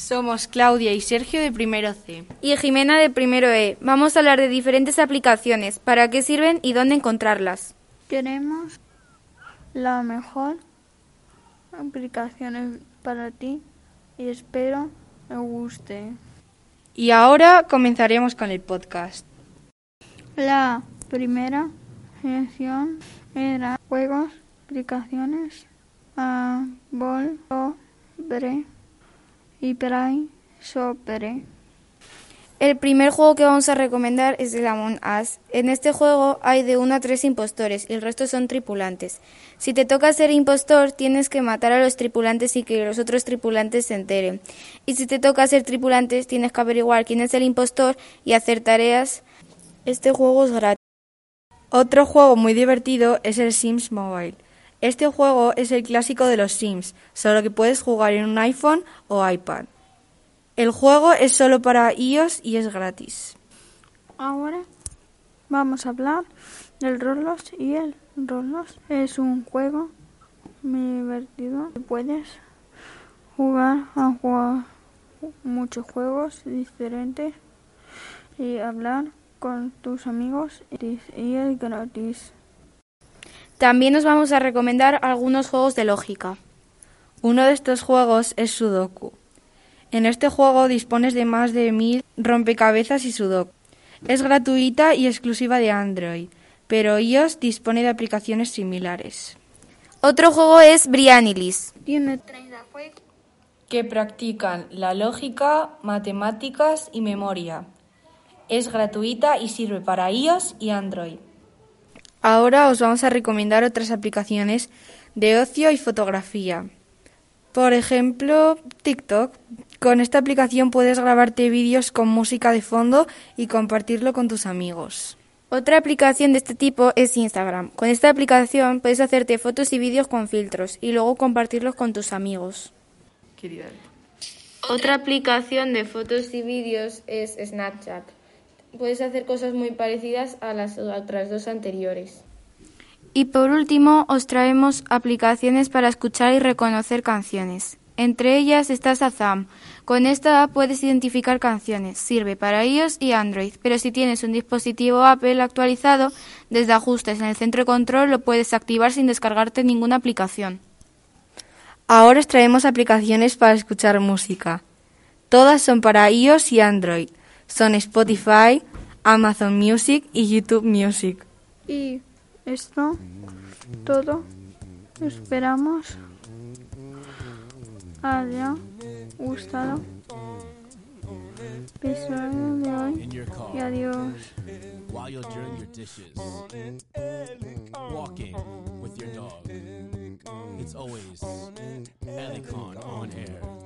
Somos Claudia y Sergio de primero C. Y Jimena de primero E. Vamos a hablar de diferentes aplicaciones, para qué sirven y dónde encontrarlas. Queremos la mejor aplicación para ti y espero te guste. Y ahora comenzaremos con el podcast. La primera sección era juegos, aplicaciones, a bol, sobre y. El primer juego que vamos a recomendar es el Among Us. En este juego hay de uno a tres impostores y el resto son tripulantes. Si te toca ser impostor, tienes que matar a los tripulantes y que los otros tripulantes se enteren. Y si te toca ser tripulantes, tienes que averiguar quién es el impostor y hacer tareas. Este juego es gratis. Otro juego muy divertido es el Sims Mobile. Este juego es el clásico de los Sims, solo que puedes jugar en un iPhone o iPad. El juego es solo para iOS y es gratis. Ahora vamos a hablar del Roblox y el Roblox es un juego muy divertido. Puedes jugar a jugar muchos juegos diferentes y hablar con tus amigos y es gratis. También nos vamos a recomendar algunos juegos de lógica. Uno de estos juegos es Sudoku. En este juego dispones de más de mil rompecabezas y Sudoku. Es gratuita y exclusiva de Android, pero iOS dispone de aplicaciones similares. Otro juego es Brianilis. Tiene 30 juegos que practican la lógica, matemáticas y memoria. Es gratuita y sirve para iOS y Android. Ahora os vamos a recomendar otras aplicaciones de ocio y fotografía. Por ejemplo, TikTok. Con esta aplicación puedes grabarte vídeos con música de fondo y compartirlo con tus amigos. Otra aplicación de este tipo es Instagram. Con esta aplicación puedes hacerte fotos y vídeos con filtros y luego compartirlos con tus amigos. Otra aplicación de fotos y vídeos es Snapchat. Puedes hacer cosas muy parecidas a las otras dos anteriores. Y por último, os traemos aplicaciones para escuchar y reconocer canciones. Entre ellas está Shazam. Con esta app puedes identificar canciones. Sirve para iOS y Android, pero si tienes un dispositivo Apple actualizado, desde ajustes en el centro de control lo puedes activar sin descargarte ninguna aplicación. Ahora os traemos aplicaciones para escuchar música. Todas son para iOS y Android. Son Spotify, Amazon Music y YouTube Music. Y esto todo esperamos haya gustado episodio de hoy y adiós. While you're doing your dishes, walking with your dog. It's always Helicon on air.